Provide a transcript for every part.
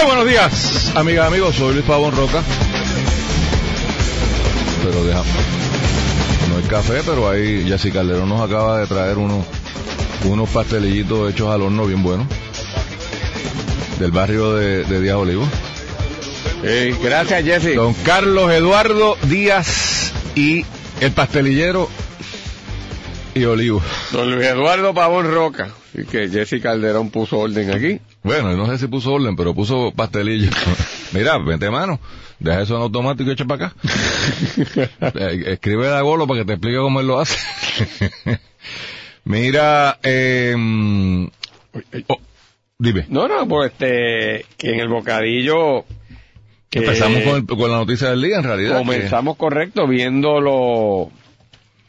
Muy buenos días, amigas amigos. Soy Luis Pavón Roca. Pero dejamos. No hay café, pero ahí Jessy Calderón nos acaba de traer unos, unos pastelillitos hechos al horno bien buenos. Del barrio de, de Díaz Olivo. gracias, Jesse. Don Carlos Eduardo Díaz y el pastelillero y Olivo. Don Luis Eduardo Pavón Roca. Así que Jesse Calderón puso orden aquí. Bueno, no sé si puso orden, pero puso pastelillo. Mira, vente mano, deja eso en automático y echa para acá. Eh, Escribe a Golo para que te explique cómo él lo hace. Mira, eh, oh, dime. No, no, pues este, que en el bocadillo... que Empezamos con, el- con la noticia del día, en realidad. Comenzamos correcto viendo los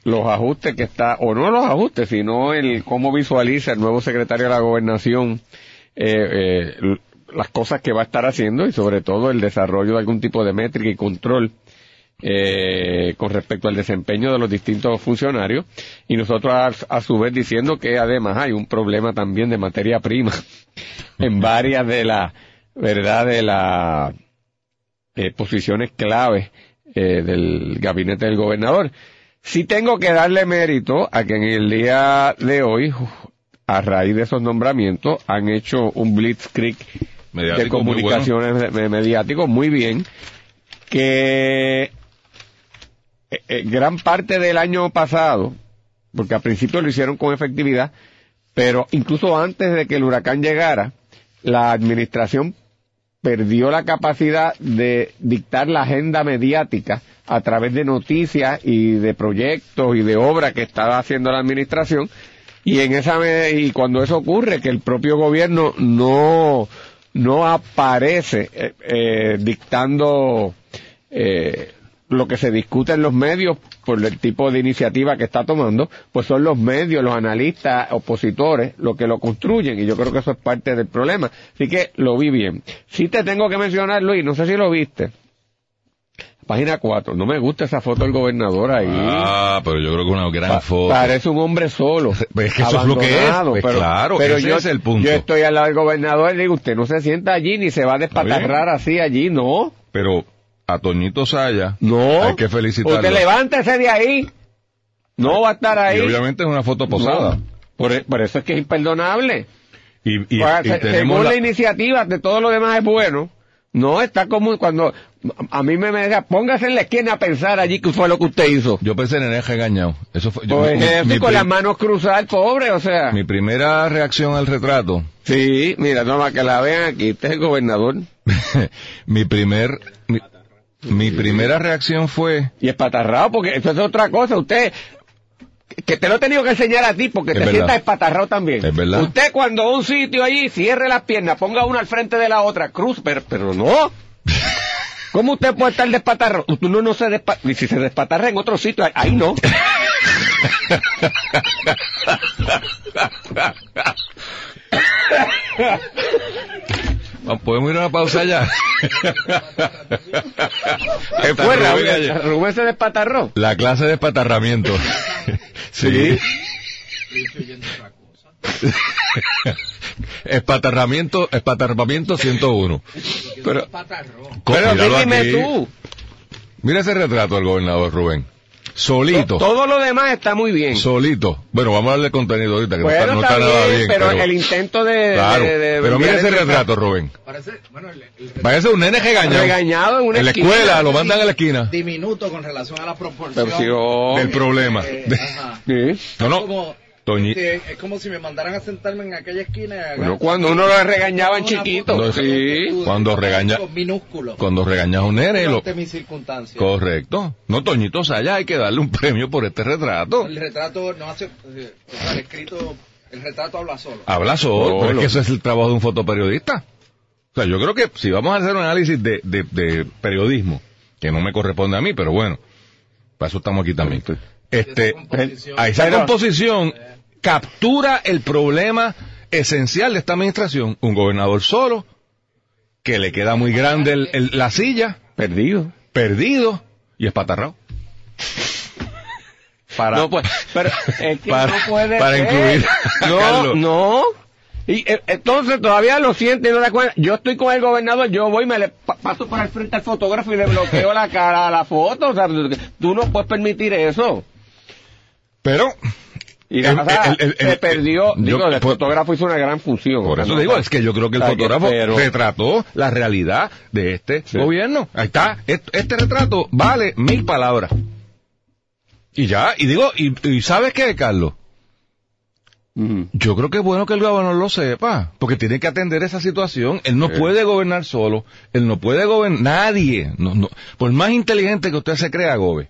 los ajustes que está, o no los ajustes, sino el cómo visualiza el nuevo secretario de la gobernación eh, eh, las cosas que va a estar haciendo y sobre todo el desarrollo de algún tipo de métrica y control eh, con respecto al desempeño de los distintos funcionarios y nosotros a, a su vez diciendo que además hay un problema también de materia prima en varias de las verdad de las eh, posiciones claves eh, del gabinete del gobernador. Sí tengo que darle mérito a que en el día de hoy, a raíz de esos nombramientos, han hecho un blitzkrieg de Mediático muy comunicaciones de- de- mediáticos muy bien, que eh, eh, gran parte del año pasado, porque al principio lo hicieron con efectividad, pero incluso antes de que el huracán llegara, la administración perdió la capacidad de dictar la agenda mediática a través de noticias y de proyectos y de obras que estaba haciendo la administración y en esa y cuando eso ocurre que el propio gobierno no no aparece eh, eh, dictando eh, lo que se discute en los medios por el tipo de iniciativa que está tomando, pues son los medios, los analistas, opositores, los que lo construyen, y yo creo que eso es parte del problema. Así que lo vi bien. Sí te tengo que mencionar, Luis, no sé si lo viste. Página 4, no me gusta esa foto del gobernador ahí. Ah, pero yo creo que una gran Pa- foto. Parece un hombre solo. Pues es que eso es lo que es. Pues pero, claro, pero ese yo, es el punto. Yo estoy al lado del gobernador y le digo, usted no se sienta allí ni se va a despatarrar así allí, no. Pero a Toñito Saya No. hay que felicitarlo. Usted levántese de ahí. No va a estar ahí. Y obviamente es una foto posada. No. Por, por eso es que es imperdonable. Y, y- tenemos según la- la iniciativa de todo lo demás es bueno. No está como cuando a mí me, me póngase en la esquina a pensar allí qué fue lo que usted hizo. Yo pensé en el regañado. Eso fue. yo- Pues mi- eso, mi con las manos cruzadas, pobre, o sea. Mi primera reacción al retrato, Sí, mira, toma que la vean aquí, este es el gobernador. mi primer, mi, mi primera reacción fue, Y espatarrado, porque eso es otra cosa. Usted, que te lo he tenido que enseñar a ti, porque Es te verdad. sientas espatarrado también. Es verdad. Usted cuando va a un sitio allí, cierre las piernas, ponga una al frente de la otra, cruz, pero, pero no. ¿Cómo usted puede estar despatarrado? Uno no se despa y si se despatarra en otro sitio, ahí- no. ¿podemos ir a una pausa ya? ¿Qué fue? Rubén. Rubén se despatarró. La clase de espatarramiento. Sí. espatarramiento, espatarramiento 101. Pero, pero dime aquí. tú. Mira ese retrato del gobernador Rubén. Solito. Todo lo demás está muy bien. Solito. Bueno, vamos a darle contenido ahorita, que no Bueno, está, no está está nada bien, bien. pero, el intento de... Claro, de- de- pero mira de- ese retrato, Rubén. Parece, bueno, el, el Parece un nene regañado. Regañado en una En la esquina. escuela, lo mandan a la esquina. diminuto con relación a la proporción. Pero si yo- Del problema. Eh, De- ajá. Sí. No, no. Como, Toñi- sí, es como si me mandaran a sentarme en aquella esquina. Bueno, cuando uno lo regañaban chiquito. foto Sí. Cuando regaña-. Cuando regañas a un nene, lo... Ante mis circunstancias. Correcto. No, Toñito Saya, hay que darle un premio por este retrato. El retrato no hace. o sea, el escrito. El retrato habla solo. Habla solo, pero es que eso es el trabajo de un fotoperiodista. O sea, yo creo que si vamos a hacer un análisis de, de, de periodismo, que no me corresponde a mí, pero bueno, para eso estamos aquí también. Este, Esa composición. a esa Pero- composición captura el problema esencial de esta administración, un gobernador solo, que le queda muy grande el- el- la silla, Perdido. perdido y espatarrado. Para, No, pues, pero es que Para- no puede para ser. incluir a No, Carlos. no. Y eh, entonces todavía lo siente y no da cuenta. Yo estoy con el gobernador, yo voy y me le pa- paso por el frente al fotógrafo y le bloqueo la cara a la foto. O sea, tú no puedes permitir eso. Pero Y El- el- el- se perdió. yo- digo, el por- fotógrafo hizo una gran función. Por eso no- digo, es que yo creo que el fotógrafo pero- retrató la realidad de este Sí. gobierno. Ahí está. Est- Este retrato vale mil palabras. Y ya, y digo, y, y ¿sabes qué, Carlos? Ujú. Yo creo que es bueno que el gobernador lo sepa, porque tiene que atender esa situación. Él no Sí. puede gobernar solo, él no puede gobernar, nadie, no, no, por más inteligente que usted se crea, gobe,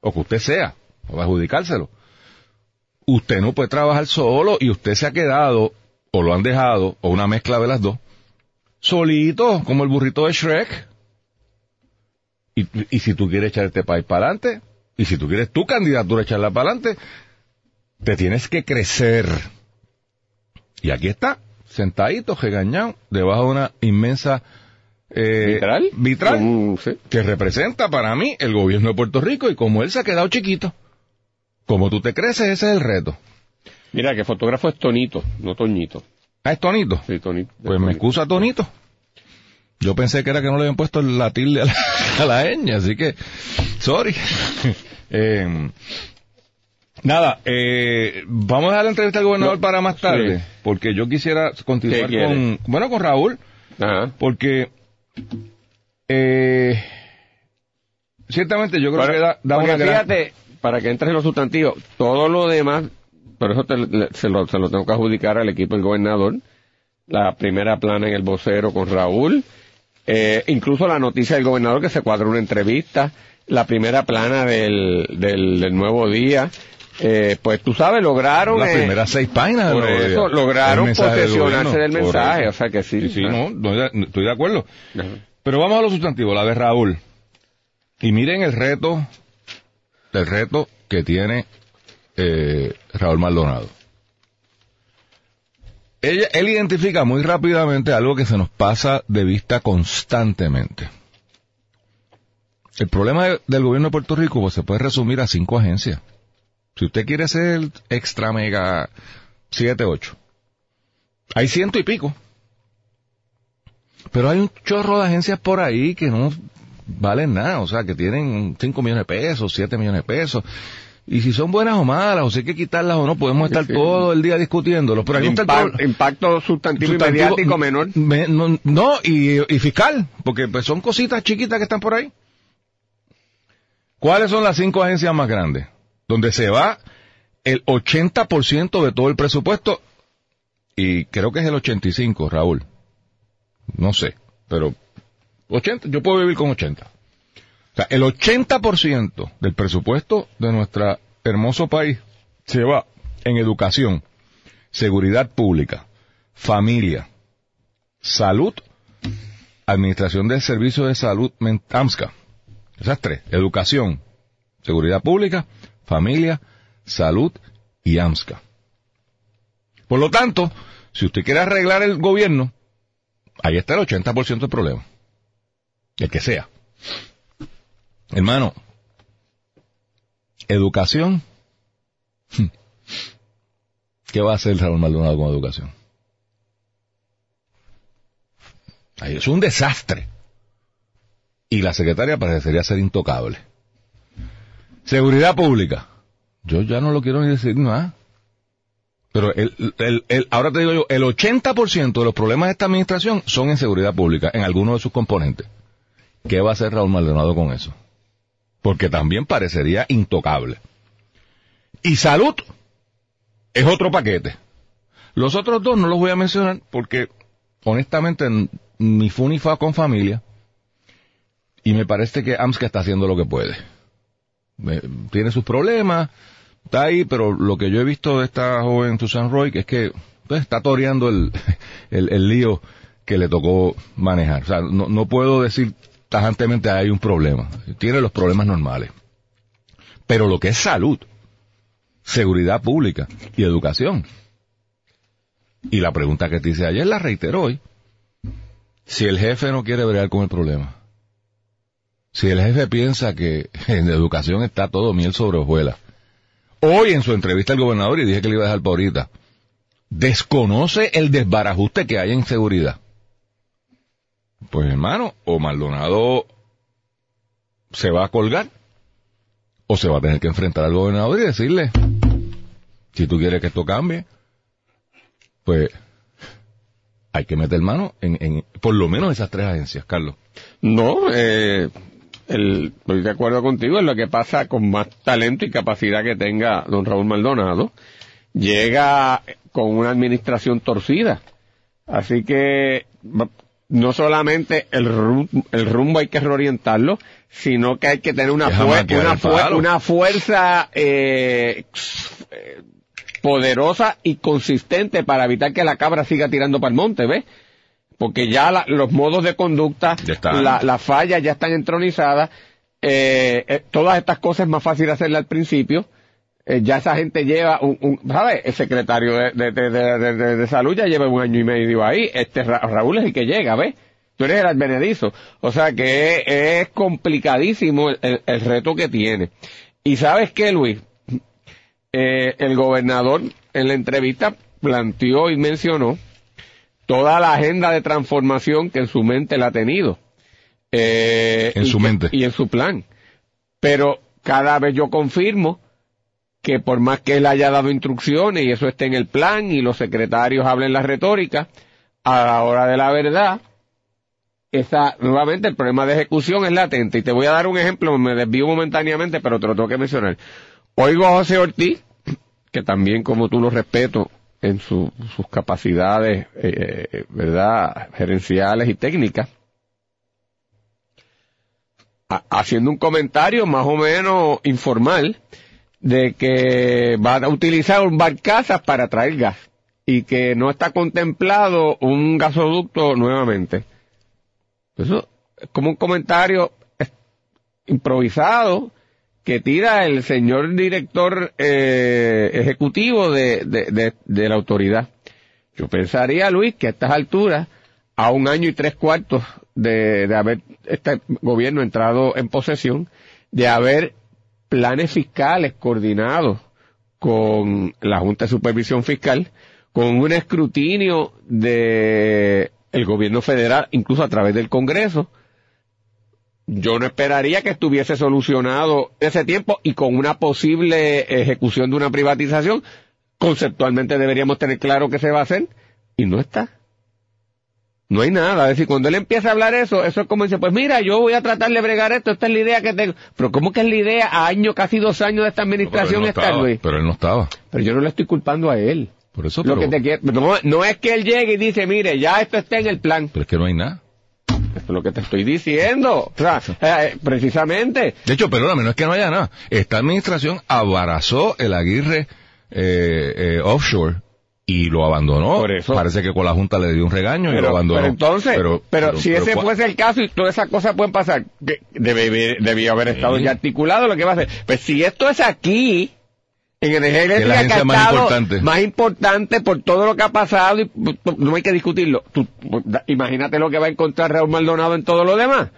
o que usted sea, o adjudicárselo, usted no puede trabajar solo y usted se ha quedado, o lo han dejado, o una mezcla de las dos, solito, como el burrito de Shrek. Y, y si tú quieres echar este país para adelante, y si tú quieres tu candidatura echarla para adelante, te tienes que crecer. Y aquí está, sentadito, regañado, debajo de una inmensa eh, ¿Vitral? vitral sí. que representa para mí el gobierno de Puerto Rico y como él se ha quedado chiquito, como tú te creces, ese es el reto. Mira, que fotógrafo es Tonito, no Toñito. Ah, es Tonito. Sí, Tonito. Pues me excusa Tonito. Yo pensé que era que no le habían puesto la tilde a la, a la ñ, así que, sorry. Eh, nada, eh, vamos a dar la entrevista al gobernador No, para más tarde, sí. porque yo quisiera continuar con, bueno, con Raúl, Ajá. porque, eh, ciertamente yo creo que da, da porque una gran... para que entres en los sustantivos, todo lo demás, por eso te- se, lo, se lo tengo que adjudicar al equipo del gobernador, la primera plana en el vocero con Raúl, eh, incluso la noticia del gobernador que se cuadró una entrevista, la primera plana del, del, del nuevo día, eh, pues tú sabes, lograron... Las eh, primeras seis páginas por eso lograron posesionarse del mensaje, o sea que sí. Sí, sí, no, no, estoy de acuerdo. Ajá. Pero vamos a los sustantivos, la de Raúl. Y miren el reto, el reto que tiene eh, Raúl Maldonado. Él identifica muy rápidamente algo que se nos pasa de vista constantemente. El problema de- del gobierno de Puerto Rico pues, se puede resumir a cinco agencias. Si usted quiere ser extra mega 7, 8, hay ciento y pico. Pero hay un chorro de agencias por ahí que no valen nada, o sea, que tienen 5 millones de pesos, 7 millones de pesos. Y si son buenas o malas, o si hay que quitarlas o no, podemos estar Sí. todo el día discutiéndolo. Pero está el impacto sustantivo, sustantivo- inmediático menor. Me- no, no, y, y fiscal, porque pues son cositas chiquitas que están por ahí. ¿Cuáles son las cinco agencias más grandes? Donde se va el 80% de todo el presupuesto, y creo que es el 85, Raúl. No sé, pero 80, yo puedo vivir con 80. O sea, el 80% del presupuesto de nuestro hermoso país se va en educación, seguridad pública, familia, salud, administración del servicio de salud, AMSCA. Esas tres, educación, seguridad pública, familia, salud y AMSCA. Por lo tanto, si usted quiere arreglar el gobierno, ahí está el 80% del problema. El que sea. Hermano, educación. ¿Qué va a hacer Raúl Maldonado con educación? Ahí es un desastre. Y la secretaria parecería ser intocable. Seguridad pública. Yo ya no lo quiero ni decir nada. Pero el, el, el- ahora te digo yo, el 80% de los problemas de esta administración son en seguridad pública, en alguno de sus componentes. ¿Qué va a hacer Raúl Maldonado con eso? Porque también parecería intocable. Y salud es otro paquete. Los otros dos no los voy a mencionar porque, honestamente, ni fu ni fa con familia. Y me parece que AMSCA está haciendo lo que puede. Tiene sus problemas, está ahí, pero lo que yo he visto de esta joven Susan Roy, que es que pues, está toreando el, el, el lío que le tocó manejar. O sea, no, no puedo decir tajantemente hay un problema. Tiene los problemas normales. Pero lo que es salud, seguridad pública y educación. Y la pregunta que te hice ayer la reitero hoy. Si el jefe no quiere bregar con el problema, si el jefe piensa que en educación está todo miel sobre hojuelas, hoy en su entrevista al gobernador, y dije que le iba a dejar por ahorita, desconoce el desbarajuste que hay en seguridad. Pues hermano, o Maldonado se va a colgar, o se va a tener que enfrentar al gobernador y decirle, si tú quieres que esto cambie, pues hay que meter mano en, en por lo menos esas tres agencias, Carlos. No, eh, el- estoy de acuerdo contigo en lo que pasa con más talento y capacidad que tenga don Raúl Maldonado. Llega con una administración torcida. Así que no solamente el, ru- el rumbo hay que reorientarlo, sino que hay que tener una, fuer- una, fuer- una fuerza eh, poderosa y consistente para evitar que la cabra siga tirando para el monte, ¿ves? Porque ya la- los modos de conducta, están. la- las fallas ya están entronizadas, eh, eh, todas estas cosas es más fácil hacerlas al principio, eh, ya esa gente lleva un, un ¿sabes? El secretario de, salud ya lleva un año y medio ahí, este Ra- Raúl es el que llega, ¿ves? Tú eres el advenedizo. O sea que es, es complicadísimo el, el- el reto que tiene. Y sabes qué, Luis, Eh, el gobernador en la entrevista planteó y mencionó toda la agenda de transformación que en su mente la ha tenido. Eh, En su que- mente. Y en su plan. Pero cada vez yo confirmo que por más que él haya dado instrucciones y eso esté en el plan y los secretarios hablen la retórica, a la hora de la verdad, esa, nuevamente el problema de ejecución es latente. Y te voy a dar un ejemplo, me desvío momentáneamente, pero te lo tengo que mencionar. Oigo a José Ortiz, que también como tú lo respeto en su- sus capacidades, eh, ¿verdad?, gerenciales y técnicas, ha- haciendo un comentario más o menos informal de que va a utilizar un barcazas para traer gas y que no está contemplado un gasoducto nuevamente. Eso es como un comentario improvisado que tira el señor director eh, ejecutivo de, de, de- de la autoridad. Yo pensaría, Luis, que a estas alturas, a un año y tres cuartos de, de haber este gobierno entrado en posesión, de haber planes fiscales coordinados con la Junta de Supervisión Fiscal, con un escrutinio de el gobierno federal, incluso a través del Congreso, yo no esperaría que estuviese solucionado ese tiempo y con una posible ejecución de una privatización, conceptualmente deberíamos tener claro que se va a hacer y no está. No hay nada. Es decir, cuando él empieza a hablar eso, eso es como dice, pues mira, yo voy a tratar de bregar esto, esta es la idea que tengo. Pero ¿cómo que es la idea a año, casi dos años de esta Pero administración no está, estaba, Luis? pero él no estaba. Pero yo no le estoy culpando a él. Por eso, Lo pero, que te quiero- no, no es que él llegue y dice, mire, ya esto está en el plan. pero es que no hay nada. Esto es lo que te estoy diciendo. O sea, eh, precisamente. De hecho, perdóname, no es que no haya nada. Esta administración abarazó el Aguirre eh, eh, offshore y lo abandonó. Por eso. Parece que con la Junta le dio un regaño y lo Pero, abandonó. pero entonces, pero, si ese ¿cuál- fuese el caso y todas esas cosas pueden pasar, debe, debía haber estado Sí. ya articulado lo que va a hacer. Pues si esto es aquí, en energía es la agencia más importante. más importante por todo lo que ha pasado y no hay que discutirlo. Tú, imagínate lo que va a encontrar Raúl Maldonado en todo lo demás.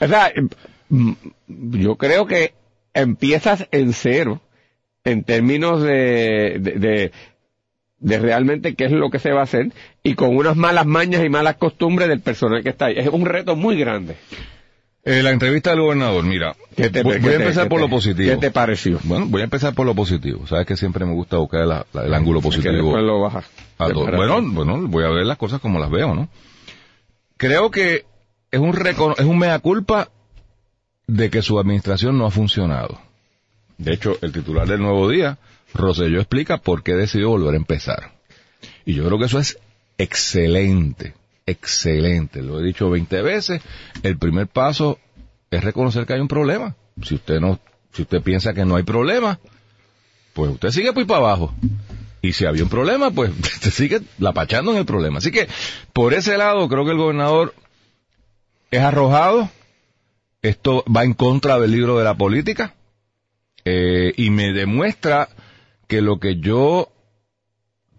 O sea, mm, yo creo que empiezas en cero en términos de, de, de, de realmente qué es lo que se va a hacer y con unas malas mañas y malas costumbres del personal que está ahí. Es un reto muy grande. Eh, la entrevista del gobernador, mira, ¿Qué te- voy, qué voy a empezar por lo positivo. ¿Qué te pareció? Bueno, voy a empezar por lo positivo. Sabes que siempre me gusta buscar la- la- el ángulo Que positivo. después lo bajas. a. Bueno, bueno, voy a ver las cosas como las veo, ¿no? Creo que es un es un mea culpa de que su administración no ha funcionado. De hecho, el titular del Nuevo Día, Rosselló, explica por qué decidió volver a empezar. Y yo creo que eso es excelente, excelente. Lo he dicho 20 veces. El primer paso es reconocer que hay un problema. Si usted no, si usted piensa que no hay problema, pues usted sigue por ahí para abajo. Y si había un problema, pues te sigue lapachando en el problema. Así que, por ese lado, creo que el gobernador es arrojado. Esto va en contra del libro de la política. Eh, y me demuestra que lo que yo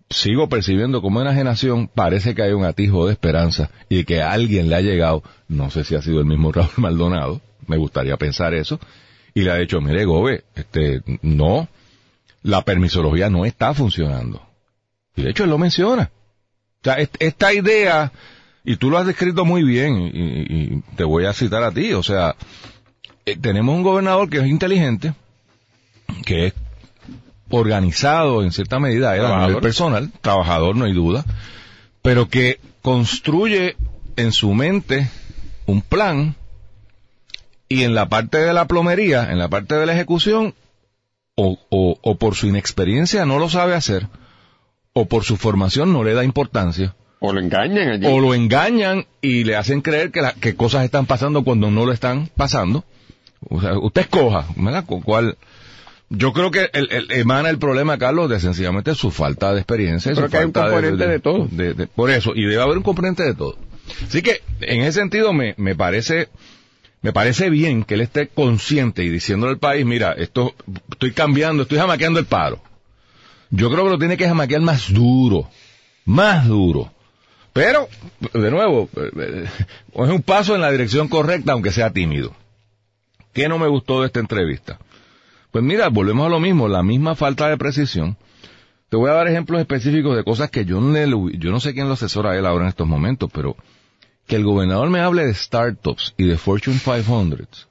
sigo percibiendo como enajenación, parece que hay un atisbo de esperanza y que alguien le ha llegado, no sé si ha sido el mismo Raúl Maldonado, me gustaría pensar eso, y le ha dicho, mire Gobe, este, no, la permisología no está funcionando. Y de hecho él lo menciona. O sea, est- esta idea, y tú lo has descrito muy bien, y, y- y te voy a citar a ti, o sea, eh, tenemos un gobernador que es inteligente, que es organizado en cierta medida, él a nivel Trabajador. personal, trabajador no hay duda, pero que construye en su mente un plan y en la parte de la plomería, en la parte de la ejecución, o, o, o por su inexperiencia no lo sabe hacer, o por su formación no le da importancia, O lo engañan allí. o lo engañan y le hacen creer que, la- que cosas están pasando cuando no lo están pasando. O sea, usted escoja, ¿verdad? Cu- ¿Cuál? Yo creo que el, el- emana el problema, Carlos, de sencillamente su falta de experiencia. y Creo su que hay un falta componente de todo. de- de- por eso, y debe haber un componente de todo. Así que, en ese sentido, me, me parece, me parece bien que él esté consciente y diciéndole al país, mira, esto, estoy cambiando, estoy jamaqueando el paro. Yo creo que lo tiene que jamaquear más duro, más duro. Pero, de nuevo, eh, eh, es un paso en la dirección correcta, aunque sea tímido. ¿Qué no me gustó de esta entrevista? Pues mira, volvemos a lo mismo, la misma falta de precisión. Te voy a dar ejemplos específicos de cosas que yo no, yo no sé quién lo asesora a él ahora en estos momentos, pero que el gobernador me hable de startups y de Fortune 500.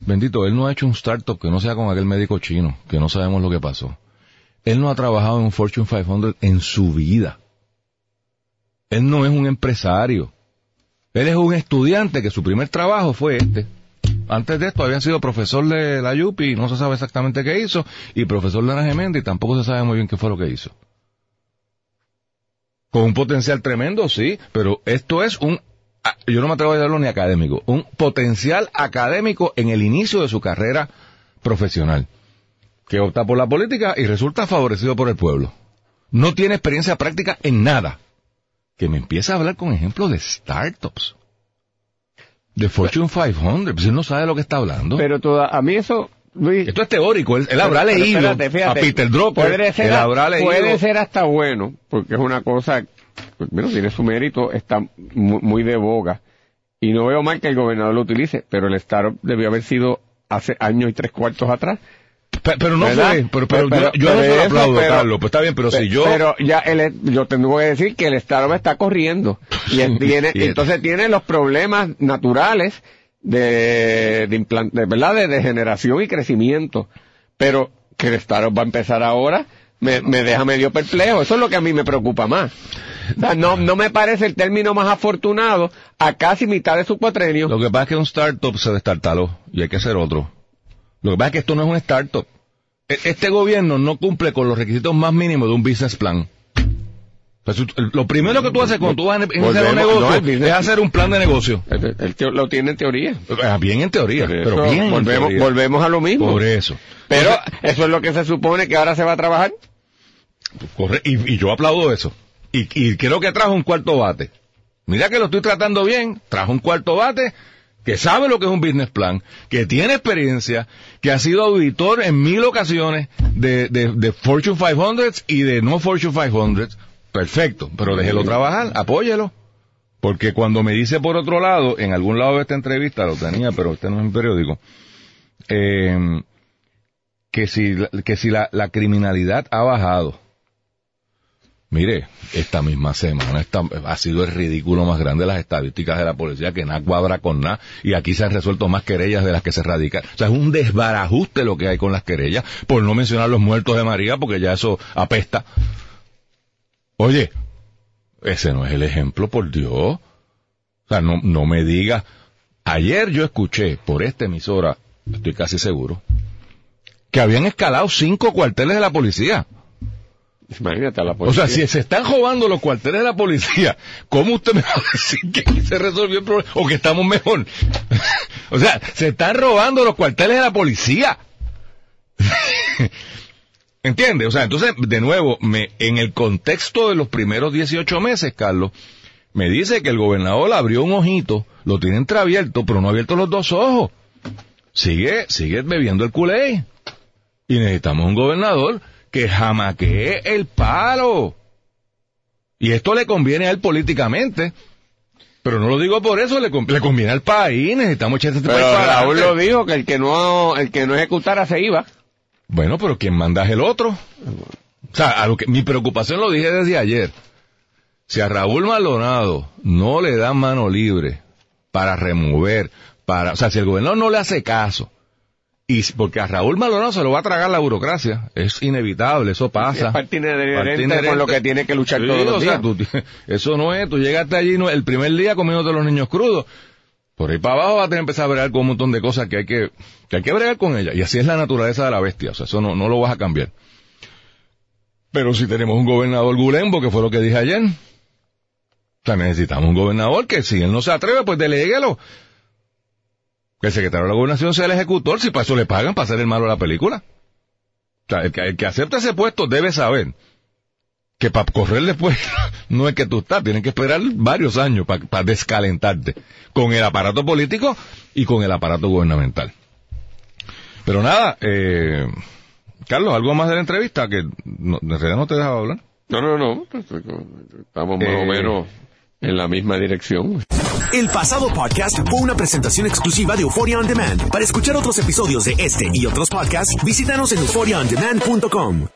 Bendito, él no ha hecho un startup que no sea con aquel médico chino, que no sabemos lo que pasó. Él no ha trabajado en un Fortune 500 en su vida. Él no es un empresario. Él es un estudiante que su primer trabajo fue este. Antes de esto había sido profesor de la Yupi, no se sabe exactamente qué hizo, y profesor de la Gemendi, y tampoco se sabe muy bien qué fue lo que hizo. Con un potencial tremendo, sí, pero esto es un, yo no me atrevo a llamarlo ni académico, un potencial académico en el inicio de su carrera profesional, que opta por la política y resulta favorecido por el pueblo. No tiene experiencia práctica en nada. Que me empieza a hablar con ejemplos de startups. De Fortune 500, pues él no sabe de lo que está hablando. Pero toda, a mí eso, Luis... Esto es teórico, él, él habrá Pero- leído espérate, fíjate, a Peter Drucker, puede ser, él habrá leído... puede ser hasta bueno, porque es una cosa, pues, bueno, tiene su mérito, está muy, muy de boga. Y no veo mal que el gobernador lo utilice, pero el startup debió haber sido hace años y tres cuartos atrás. Pe- Pero no ¿Verdad? fue, pero, pero, Pero- yo, yo no eso, aplaudo, pero- Carlos, pues está bien, pero si yo... Pero ya el, yo tengo que decir que el startup está corriendo. Y él tiene, Y- entonces tiene los problemas naturales de, de, implan- de, ¿verdad? de degeneración y crecimiento. Pero que el startup va a empezar ahora me, me deja medio perplejo. Eso es lo que a mí me preocupa más. O sea, no, no me parece el término más afortunado a casi mitad de su cuatrenio. Lo que pasa es que un startup se destartaló y hay que hacer otro. Lo que pasa es que esto no es un startup. E- Este gobierno no cumple con los requisitos más mínimos de un business plan. Lo primero que tú haces cuando tú vas a iniciar un negocio no, es hacer un plan de negocio. Lo tiene en teoría. Ah, Bien en teoría, pero bien en volvemos, teoría. volvemos a lo mismo. Por eso. Pero Entonces, eso es lo que se supone que ahora se va a trabajar. corre- y, y yo aplaudo eso. Y, y creo que trajo un cuarto bate. Mira que lo estoy tratando bien. Trajo un cuarto bate que sabe lo que es un business plan, que tiene experiencia, que ha sido auditor en mil ocasiones de, de, de Fortune 500 y de no Fortune 500. Perfecto, pero déjelo trabajar, apóyelo. Porque cuando me dice por otro lado, en algún lado de esta entrevista, lo tenía, pero este no es mi periódico, eh, que si, que si la, la criminalidad ha bajado. Mire, esta misma semana ha sido el ridículo más grande de las estadísticas de la policía, que nada cuadra con nada, y aquí se han resuelto más querellas de las que se radican. O sea, es un desbarajuste lo que hay con las querellas, por no mencionar los muertos de María, porque ya eso apesta. Oye, ese no es el ejemplo, por Dios. O sea, no, no me diga. Ayer yo escuché por esta emisora, estoy casi seguro, que habían escalado cinco cuarteles de la policía. Imagínate a la O policía. sea, si se están robando los cuarteles de la policía, ¿cómo usted me va a decir que aquí se resolvió el problema o que estamos mejor? o sea, se están robando los cuarteles de la policía. ¿Entiendes? O sea, entonces, de nuevo, me, en el contexto de los primeros 18 meses, Carlos, me dice que el gobernador abrió un ojito, lo tiene entreabierto, pero no ha abierto los dos ojos. Sigue, sigue bebiendo el culé. Y necesitamos un gobernador que jamaquee el palo. Y esto le conviene a él políticamente. Pero no lo digo por eso, le, con- le conviene al país, necesitamos echar este Pero país para Raúl lo dijo, que el que no, el que no ejecutara se iba. Bueno, pero quien manda es el otro. O sea, a lo que, mi preocupación lo dije desde ayer. Si a Raúl Maldonado no le dan mano libre para remover, para, o sea, si el gobernador no le hace caso, y porque a Raúl Maldonado se lo va a tragar la burocracia, es inevitable, eso pasa. Es parte inherente con lo que tiene que luchar Sí, todos los o sea, días. tú eso no es, tú llegaste allí no, el primer día comiéndote los niños crudos. Por ahí para abajo vas a tener que empezar a bregar con un montón de cosas que hay que, que hay que bregar con ella. Y así es la naturaleza de la bestia. O sea, eso no, no lo vas a cambiar. Pero si tenemos un gobernador gulembo, que fue lo que dije ayer, o sea, necesitamos un gobernador que si él no se atreve, pues deleguelo. El secretario de la gobernación sea el ejecutor, si para eso le pagan, para hacer el malo de la película. O sea, el que, el que acepta ese puesto debe saber que para correr después no es que tú estás, tienes que esperar varios años para descalentarte con el aparato político y con el aparato gubernamental. Pero nada, eh, Carlos, algo más de la entrevista que no, en realidad no te dejaba hablar. No, no, no. pues, Estamos más Eh. o menos en la misma dirección. El pasado podcast fue una presentación exclusiva de Euphoria On Demand. Para escuchar otros episodios de este y otros podcasts, visítanos en euphoriaondemand.com.